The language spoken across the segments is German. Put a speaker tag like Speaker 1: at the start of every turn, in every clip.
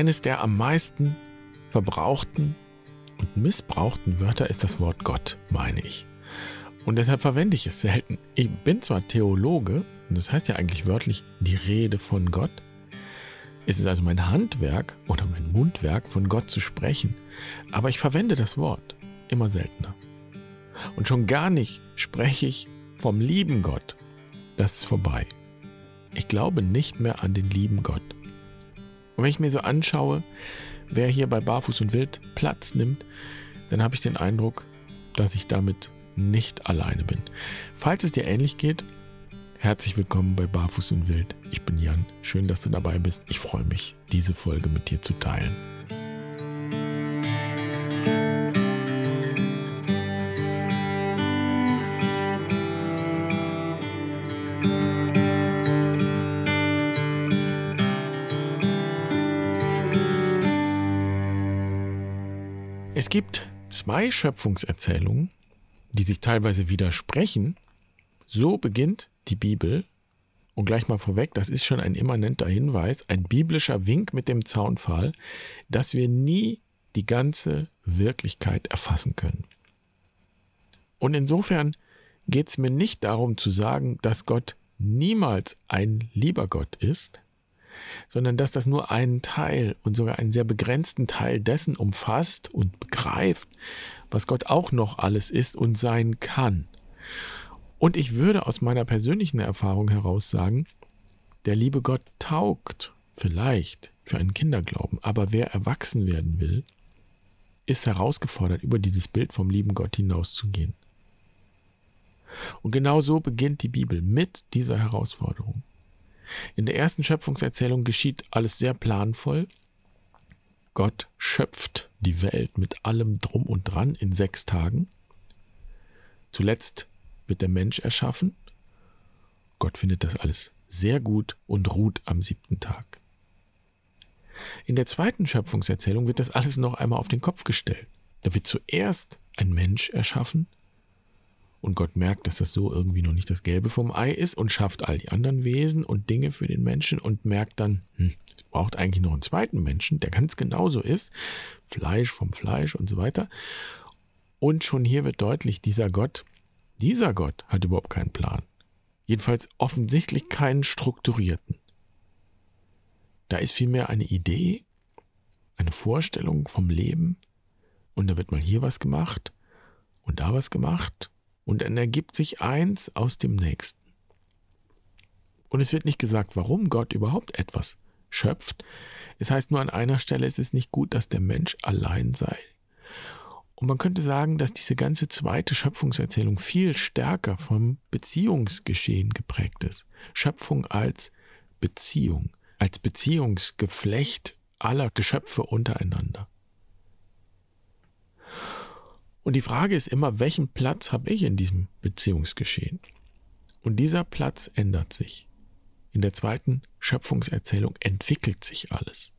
Speaker 1: eines der am meisten verbrauchten und missbrauchten Wörter ist das Wort Gott, meine ich. Und deshalb verwende ich es selten. Ich bin zwar Theologe, und das heißt ja eigentlich wörtlich die Rede von Gott. Es ist also mein Handwerk oder mein Mundwerk, von Gott zu sprechen. Aber ich verwende das Wort immer seltener. Und schon gar nicht spreche ich vom lieben Gott. Das ist vorbei. Ich glaube nicht mehr an den lieben Gott. Und wenn ich mir so anschaue, wer hier bei Barfuß und Wild Platz nimmt, dann habe ich den Eindruck, dass ich damit nicht alleine bin. Falls es dir ähnlich geht, herzlich willkommen bei Barfuß und Wild. Ich bin Jan. Schön, dass du dabei bist. Ich freue mich, diese Folge mit dir zu teilen. Es gibt zwei Schöpfungserzählungen, die sich teilweise widersprechen. So beginnt die Bibel. Und gleich mal vorweg, das ist schon ein immanenter Hinweis, ein biblischer Wink mit dem Zaunpfahl, dass wir nie die ganze Wirklichkeit erfassen können. Und insofern geht es mir nicht darum zu sagen, dass Gott niemals ein lieber Gott ist, sondern dass das nur einen Teil und sogar einen sehr begrenzten Teil dessen umfasst und begreift, was Gott auch noch alles ist und sein kann. Und ich würde aus meiner persönlichen Erfahrung heraus sagen, der liebe Gott taugt vielleicht für einen Kinderglauben, aber wer erwachsen werden will, ist herausgefordert, über dieses Bild vom lieben Gott hinauszugehen. Und genau so beginnt die Bibel mit dieser Herausforderung. In der ersten Schöpfungserzählung geschieht alles sehr planvoll. Gott schöpft die Welt mit allem drum und dran in sechs Tagen. Zuletzt wird der Mensch erschaffen. Gott findet das alles sehr gut und ruht am siebten Tag. In der zweiten Schöpfungserzählung wird das alles noch einmal auf den Kopf gestellt. Da wird zuerst ein Mensch erschaffen, und Gott merkt, dass das so irgendwie noch nicht das Gelbe vom Ei ist und schafft all die anderen Wesen und Dinge für den Menschen und merkt dann, hm, es braucht eigentlich noch einen zweiten Menschen, der ganz genauso ist, Fleisch vom Fleisch und so weiter. Und schon hier wird deutlich, dieser Gott, dieser Gott hat überhaupt keinen Plan. Jedenfalls offensichtlich keinen strukturierten. Da ist vielmehr eine Idee, eine Vorstellung vom Leben und da wird mal hier was gemacht und da was gemacht und dann ergibt sich eins aus dem nächsten. Und es wird nicht gesagt, warum Gott überhaupt etwas schöpft. Es heißt nur an einer Stelle, es ist nicht gut, dass der Mensch allein sei. Und man könnte sagen, dass diese ganze zweite Schöpfungserzählung viel stärker vom Beziehungsgeschehen geprägt ist. Schöpfung als Beziehung, als Beziehungsgeflecht aller Geschöpfe untereinander. Und die Frage ist immer, welchen Platz habe ich in diesem Beziehungsgeschehen? Und dieser Platz ändert sich. In der zweiten Schöpfungserzählung entwickelt sich alles.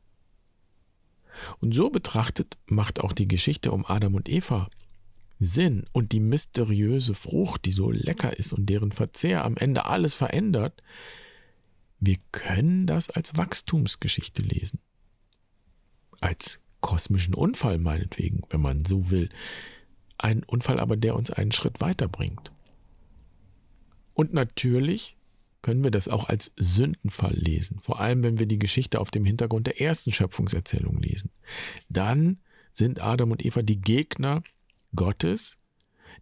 Speaker 1: Und so betrachtet macht auch die Geschichte um Adam und Eva Sinn und die mysteriöse Frucht, die so lecker ist und deren Verzehr am Ende alles verändert, wir können das als Wachstumsgeschichte lesen. Als kosmischen Unfall meinetwegen, wenn man so will, ein Unfall aber, der uns einen Schritt weiterbringt. Und natürlich können wir das auch als Sündenfall lesen, vor allem wenn wir die Geschichte auf dem Hintergrund der ersten Schöpfungserzählung lesen. Dann sind Adam und Eva die Gegner Gottes,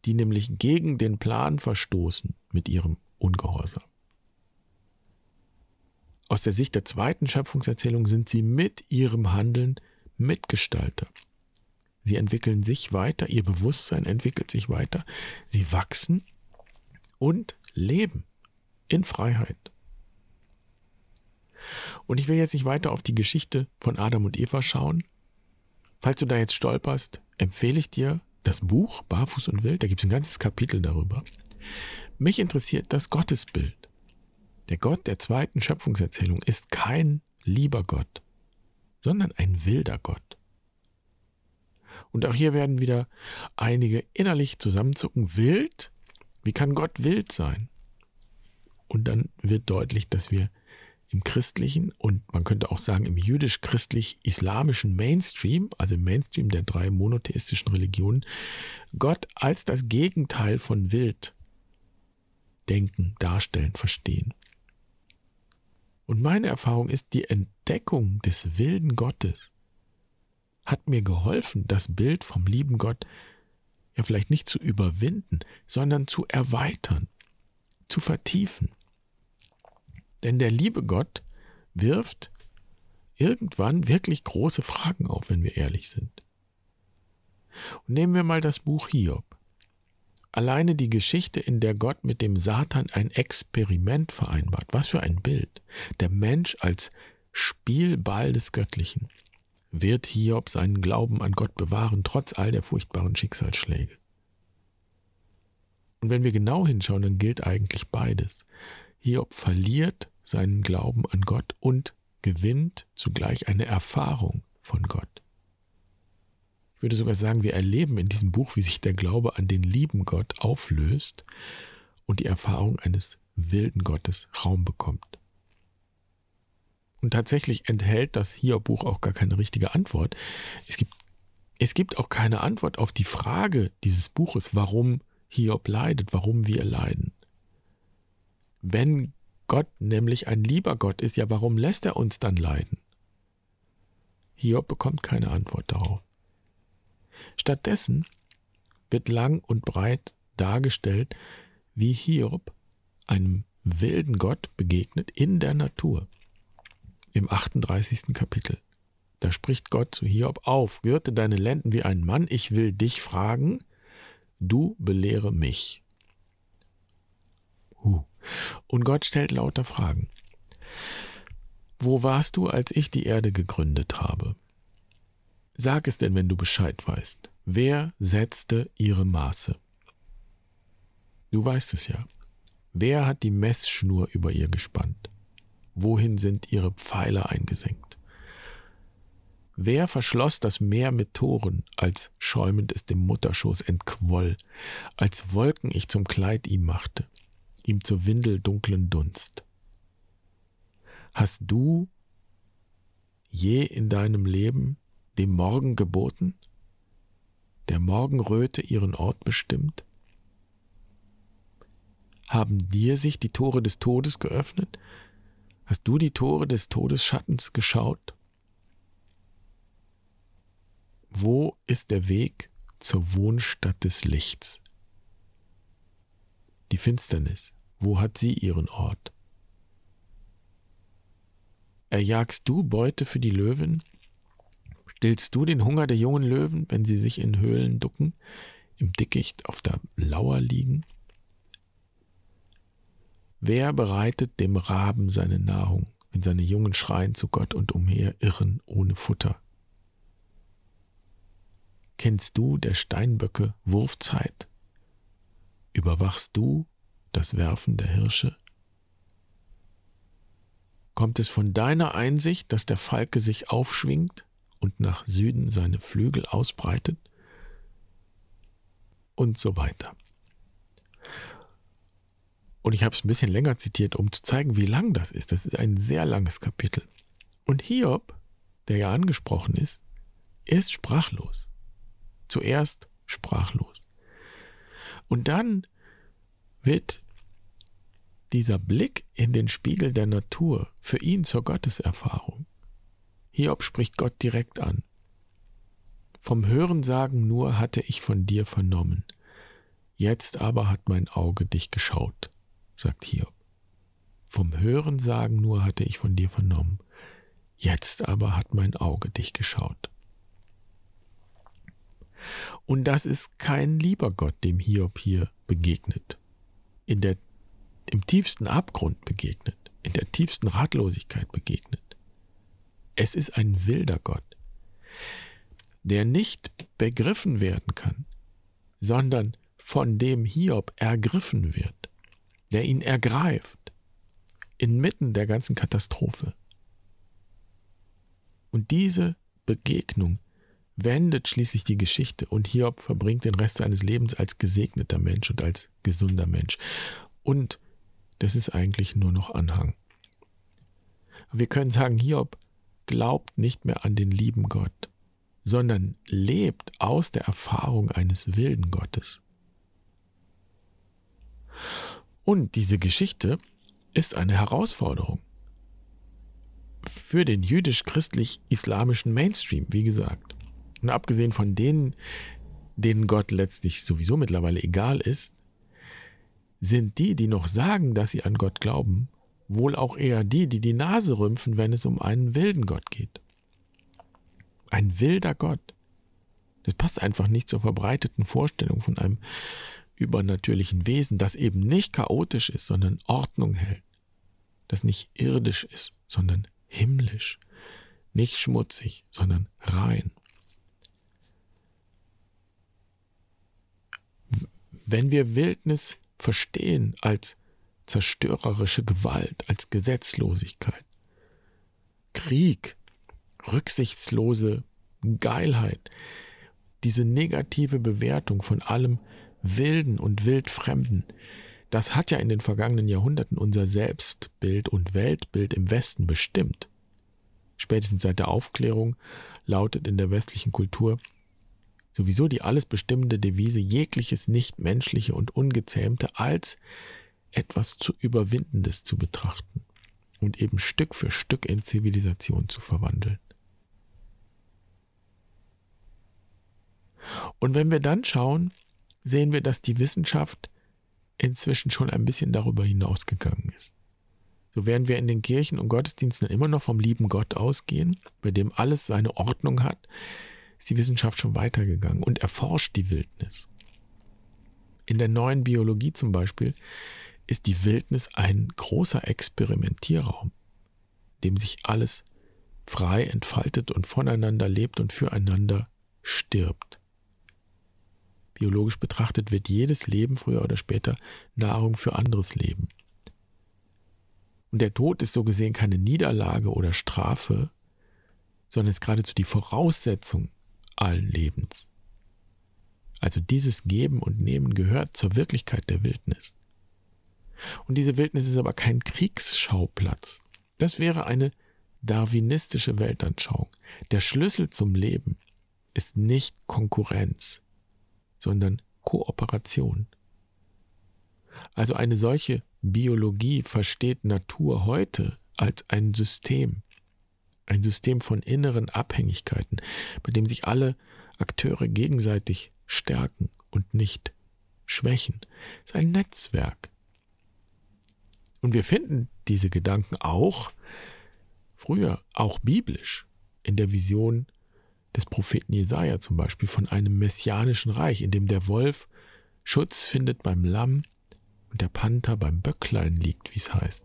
Speaker 1: die nämlich gegen den Plan verstoßen mit ihrem Ungehorsam. Aus der Sicht der zweiten Schöpfungserzählung sind sie mit ihrem Handeln Mitgestalter. Sie entwickeln sich weiter, ihr Bewusstsein entwickelt sich weiter, sie wachsen und leben in Freiheit. Und ich will jetzt nicht weiter auf die Geschichte von Adam und Eva schauen. Falls du da jetzt stolperst, empfehle ich dir das Buch Barfuß und Wild, da gibt es ein ganzes Kapitel darüber. Mich interessiert das Gottesbild. Der Gott der zweiten Schöpfungserzählung ist kein lieber Gott, sondern ein wilder Gott. Und auch hier werden wieder einige innerlich zusammenzucken. Wild? Wie kann Gott wild sein? Und dann wird deutlich, dass wir im christlichen und man könnte auch sagen im jüdisch-christlich-islamischen Mainstream, also im Mainstream der drei monotheistischen Religionen, Gott als das Gegenteil von wild denken, darstellen, verstehen. Und meine Erfahrung ist, die Entdeckung des wilden Gottes hat mir geholfen, das Bild vom lieben Gott ja vielleicht nicht zu überwinden, sondern zu erweitern, zu vertiefen. Denn der liebe Gott wirft irgendwann wirklich große Fragen auf, wenn wir ehrlich sind. Und nehmen wir mal das Buch Hiob. Alleine die Geschichte, in der Gott mit dem Satan ein Experiment vereinbart. Was für ein Bild. Der Mensch als Spielball des Göttlichen. Wird Hiob seinen Glauben an Gott bewahren, trotz all der furchtbaren Schicksalsschläge? Und wenn wir genau hinschauen, dann gilt eigentlich beides. Hiob verliert seinen Glauben an Gott und gewinnt zugleich eine Erfahrung von Gott. Ich würde sogar sagen, wir erleben in diesem Buch, wie sich der Glaube an den lieben Gott auflöst und die Erfahrung eines wilden Gottes Raum bekommt. Und tatsächlich enthält das Hiob-Buch auch gar keine richtige Antwort. Es gibt, es gibt auch keine Antwort auf die Frage dieses Buches, warum Hiob leidet, warum wir leiden. Wenn Gott nämlich ein lieber Gott ist, ja, warum lässt er uns dann leiden? Hiob bekommt keine Antwort darauf. Stattdessen wird lang und breit dargestellt, wie Hiob einem wilden Gott begegnet in der Natur. Im 38. Kapitel. Da spricht Gott zu Hiob auf, gürte deine Lenden wie ein Mann, ich will dich fragen, du belehre mich. Huh. Und Gott stellt lauter Fragen. Wo warst du, als ich die Erde gegründet habe? Sag es denn, wenn du Bescheid weißt. Wer setzte ihre Maße? Du weißt es ja. Wer hat die Messschnur über ihr gespannt? Wohin sind ihre Pfeiler eingesenkt? Wer verschloss das Meer mit Toren, als schäumend es dem Mutterschoß entquoll, als Wolken ich zum Kleid ihm machte? ihm zur Windel dunklen Dunst. Hast du je in deinem Leben dem Morgen geboten, der Morgenröte ihren Ort bestimmt? Haben dir sich die Tore des Todes geöffnet? Hast du die Tore des Todesschattens geschaut? Wo ist der Weg zur Wohnstatt des Lichts? Die Finsternis, wo hat sie ihren Ort? Erjagst du Beute für die Löwen? Stillst du den Hunger der jungen Löwen, wenn sie sich in Höhlen ducken, im Dickicht auf der Lauer liegen? Wer bereitet dem Raben seine Nahrung, wenn seine Jungen schreien zu Gott und umher irren ohne Futter? Kennst du der Steinböcke Wurfzeit? Überwachst du das Werfen der Hirsche? Kommt es von deiner Einsicht, dass der Falke sich aufschwingt und nach Süden seine Flügel ausbreitet? Und so weiter. Und ich habe es ein bisschen länger zitiert, um zu zeigen, wie lang das ist. Das ist ein sehr langes Kapitel. Und Hiob, der ja angesprochen ist, ist sprachlos. Zuerst sprachlos. Und dann wird dieser Blick in den Spiegel der Natur für ihn zur Gotteserfahrung. Hiob spricht Gott direkt an. Vom Hörensagen nur hatte ich von dir vernommen. Jetzt aber hat mein Auge dich geschaut, sagt Hiob. Vom Hörensagen nur hatte ich von dir vernommen. Jetzt aber hat mein Auge dich geschaut. Und das ist kein lieber Gott, dem Hiob hier begegnet in der, im tiefsten Abgrund begegnet, in der tiefsten Ratlosigkeit begegnet. Es ist ein wilder Gott, der nicht begriffen werden kann, sondern von dem Hiob ergriffen wird, der ihn ergreift, inmitten der ganzen Katastrophe. Und diese Begegnung wendet schließlich die Geschichte und Hiob verbringt den Rest seines Lebens als gesegneter Mensch und als gesunder Mensch. Und das ist eigentlich nur noch Anhang. Wir können sagen, Hiob glaubt nicht mehr an den lieben Gott, sondern lebt aus der Erfahrung eines wilden Gottes. Und diese Geschichte ist eine Herausforderung für den jüdisch-christlich-islamischen Mainstream, wie gesagt. Und abgesehen von denen, denen Gott letztlich sowieso mittlerweile egal ist, sind die, die noch sagen, dass sie an Gott glauben, wohl auch eher die, die die Nase rümpfen, wenn es um einen wilden Gott geht. Ein wilder Gott. Das passt einfach nicht zur verbreiteten Vorstellung von einem übernatürlichen Wesen, das eben nicht chaotisch ist, sondern Ordnung hält, das nicht irdisch ist, sondern himmlisch, nicht schmutzig, sondern rein. Wenn wir Wildnis verstehen als zerstörerische Gewalt, als Gesetzlosigkeit, Krieg, rücksichtslose Geilheit, diese negative Bewertung von allem Wilden und Wildfremden, das hat ja in den vergangenen Jahrhunderten unser Selbstbild und Weltbild im Westen bestimmt. Spätestens seit der Aufklärung lautet in der westlichen Kultur sowieso die alles bestimmende Devise jegliches Nichtmenschliche und Ungezähmte als etwas zu Überwindendes zu betrachten und eben Stück für Stück in Zivilisation zu verwandeln. Und wenn wir dann schauen, sehen wir, dass die Wissenschaft inzwischen schon ein bisschen darüber hinausgegangen ist. So werden wir in den Kirchen und Gottesdiensten immer noch vom lieben Gott ausgehen, bei dem alles seine Ordnung hat, ist die Wissenschaft schon weitergegangen und erforscht die Wildnis. In der neuen Biologie zum Beispiel ist die Wildnis ein großer Experimentierraum, dem sich alles frei entfaltet und voneinander lebt und füreinander stirbt. Biologisch betrachtet wird jedes Leben früher oder später Nahrung für anderes Leben. Und der Tod ist so gesehen keine Niederlage oder Strafe, sondern ist geradezu die Voraussetzung allen Lebens. Also dieses Geben und Nehmen gehört zur Wirklichkeit der Wildnis. Und diese Wildnis ist aber kein Kriegsschauplatz. Das wäre eine darwinistische Weltanschauung. Der Schlüssel zum Leben ist nicht Konkurrenz, sondern Kooperation. Also eine solche Biologie versteht Natur heute als ein System, ein System von inneren Abhängigkeiten, bei dem sich alle Akteure gegenseitig stärken und nicht schwächen. Es ist ein Netzwerk. Und wir finden diese Gedanken auch früher, auch biblisch, in der Vision des Propheten Jesaja zum Beispiel von einem messianischen Reich, in dem der Wolf Schutz findet beim Lamm und der Panther beim Böcklein liegt, wie es heißt.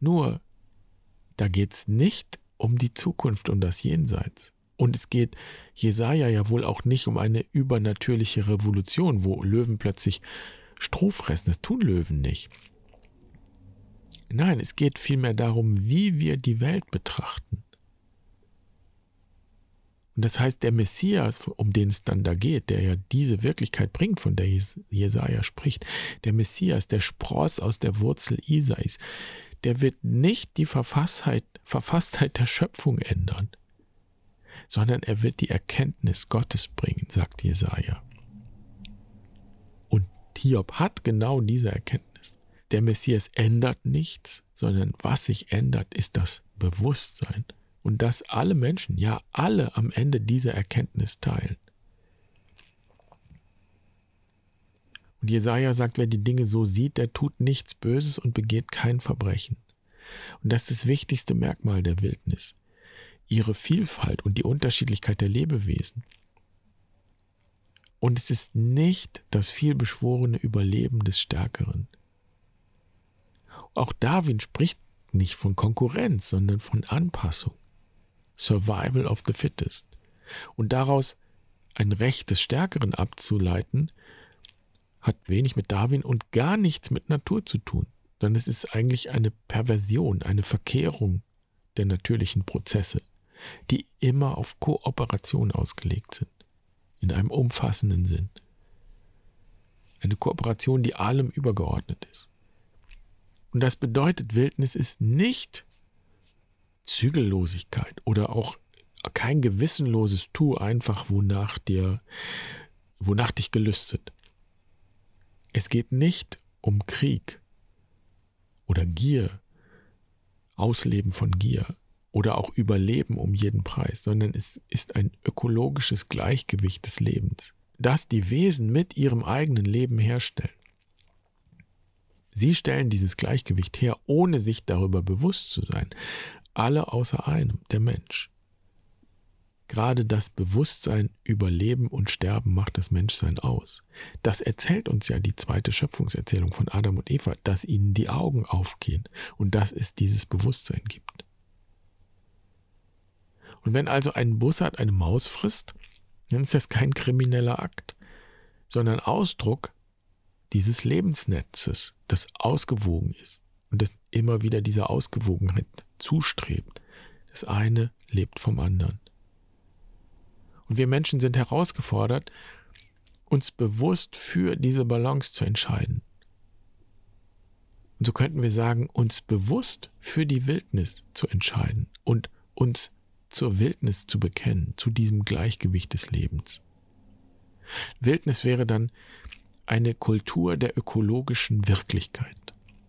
Speaker 1: Nur, da geht es nicht um die Zukunft und das Jenseits. Und es geht Jesaja ja wohl auch nicht um eine übernatürliche Revolution, wo Löwen plötzlich Stroh fressen. Das tun Löwen nicht. Nein, es geht vielmehr darum, wie wir die Welt betrachten. Und das heißt, der Messias, um den es dann da geht, der ja diese Wirklichkeit bringt, von der Jesaja spricht, der Messias, der Spross aus der Wurzel Isais, der wird nicht die Verfasstheit, Verfasstheit der Schöpfung ändern, sondern er wird die Erkenntnis Gottes bringen, sagt Jesaja. Und Hiob hat genau diese Erkenntnis. Der Messias ändert nichts, sondern was sich ändert, ist das Bewusstsein und dass alle Menschen, ja alle am Ende diese Erkenntnis teilen. Und Jesaja sagt, wer die Dinge so sieht, der tut nichts Böses und begeht kein Verbrechen. Und das ist das wichtigste Merkmal der Wildnis. Ihre Vielfalt und die Unterschiedlichkeit der Lebewesen. Und es ist nicht das vielbeschworene Überleben des Stärkeren. Auch Darwin spricht nicht von Konkurrenz, sondern von Anpassung. Survival of the Fittest. Und daraus ein Recht des Stärkeren abzuleiten, hat wenig mit Darwin und gar nichts mit Natur zu tun, sondern es ist eigentlich eine Perversion, eine Verkehrung der natürlichen Prozesse, die immer auf Kooperation ausgelegt sind, in einem umfassenden Sinn. Eine Kooperation, die allem übergeordnet ist. Und das bedeutet, Wildnis ist nicht Zügellosigkeit oder auch kein gewissenloses Tu einfach, wonach dir, wonach dich gelüstet. Es geht nicht um Krieg oder Gier, Ausleben von Gier oder auch Überleben um jeden Preis, sondern es ist ein ökologisches Gleichgewicht des Lebens, das die Wesen mit ihrem eigenen Leben herstellen. Sie stellen dieses Gleichgewicht her, ohne sich darüber bewusst zu sein. Alle außer einem, der Mensch. Gerade das Bewusstsein über Leben und Sterben macht das Menschsein aus. Das erzählt uns ja die zweite Schöpfungserzählung von Adam und Eva, dass ihnen die Augen aufgehen und dass es dieses Bewusstsein gibt. Und wenn also ein Bussard eine Maus frisst, dann ist das kein krimineller Akt, sondern Ausdruck dieses Lebensnetzes, das ausgewogen ist und das immer wieder dieser Ausgewogenheit zustrebt. Das eine lebt vom anderen. Und wir Menschen sind herausgefordert, uns bewusst für diese Balance zu entscheiden. Und so könnten wir sagen, uns bewusst für die Wildnis zu entscheiden und uns zur Wildnis zu bekennen, zu diesem Gleichgewicht des Lebens. Wildnis wäre dann eine Kultur der ökologischen Wirklichkeit.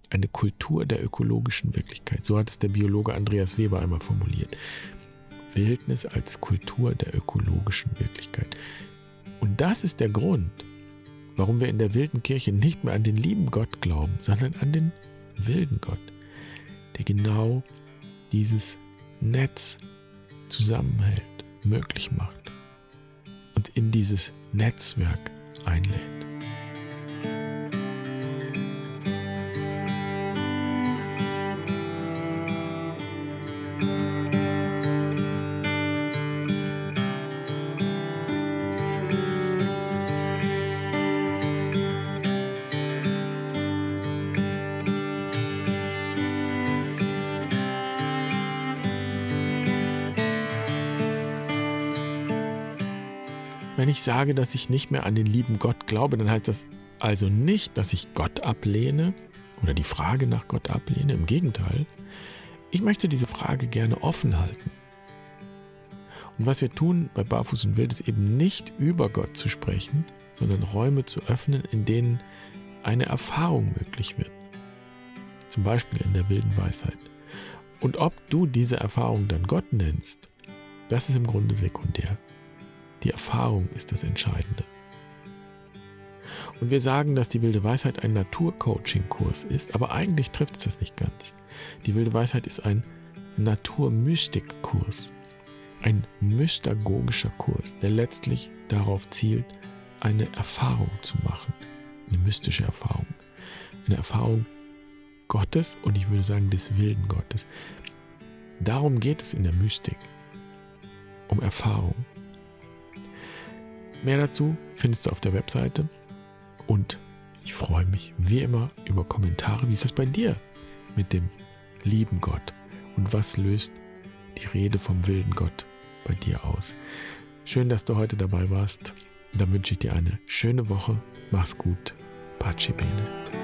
Speaker 1: Eine Kultur der ökologischen Wirklichkeit. So hat es der Biologe Andreas Weber einmal formuliert. Wildnis als Kultur der ökologischen Wirklichkeit. Und das ist der Grund, warum wir in der wilden Kirche nicht mehr an den lieben Gott glauben, sondern an den wilden Gott, der genau dieses Netz zusammenhält, möglich macht und in dieses Netzwerk einlädt. Wenn ich sage, dass ich nicht mehr an den lieben Gott glaube, dann heißt das also nicht, dass ich Gott ablehne oder die Frage nach Gott ablehne. Im Gegenteil, ich möchte diese Frage gerne offen halten. Und was wir tun bei Barfuß und Wild ist eben nicht über Gott zu sprechen, sondern Räume zu öffnen, in denen eine Erfahrung möglich wird. Zum Beispiel in der wilden Weisheit. Und ob du diese Erfahrung dann Gott nennst, das ist im Grunde sekundär. Die Erfahrung ist das Entscheidende. Und wir sagen, dass die wilde Weisheit ein Naturcoaching-Kurs ist, aber eigentlich trifft es das nicht ganz. Die wilde Weisheit ist ein Naturmystik-Kurs, ein mystagogischer Kurs, der letztlich darauf zielt, eine Erfahrung zu machen, eine mystische Erfahrung, eine Erfahrung Gottes und ich würde sagen des wilden Gottes. Darum geht es in der Mystik, um Erfahrung. Mehr dazu findest du auf der Webseite und ich freue mich wie immer über Kommentare. Wie ist das bei dir mit dem lieben Gott? Und was löst die Rede vom wilden Gott bei dir aus? Schön, dass du heute dabei warst. Dann wünsche ich dir eine schöne Woche. Mach's gut. Pace bene.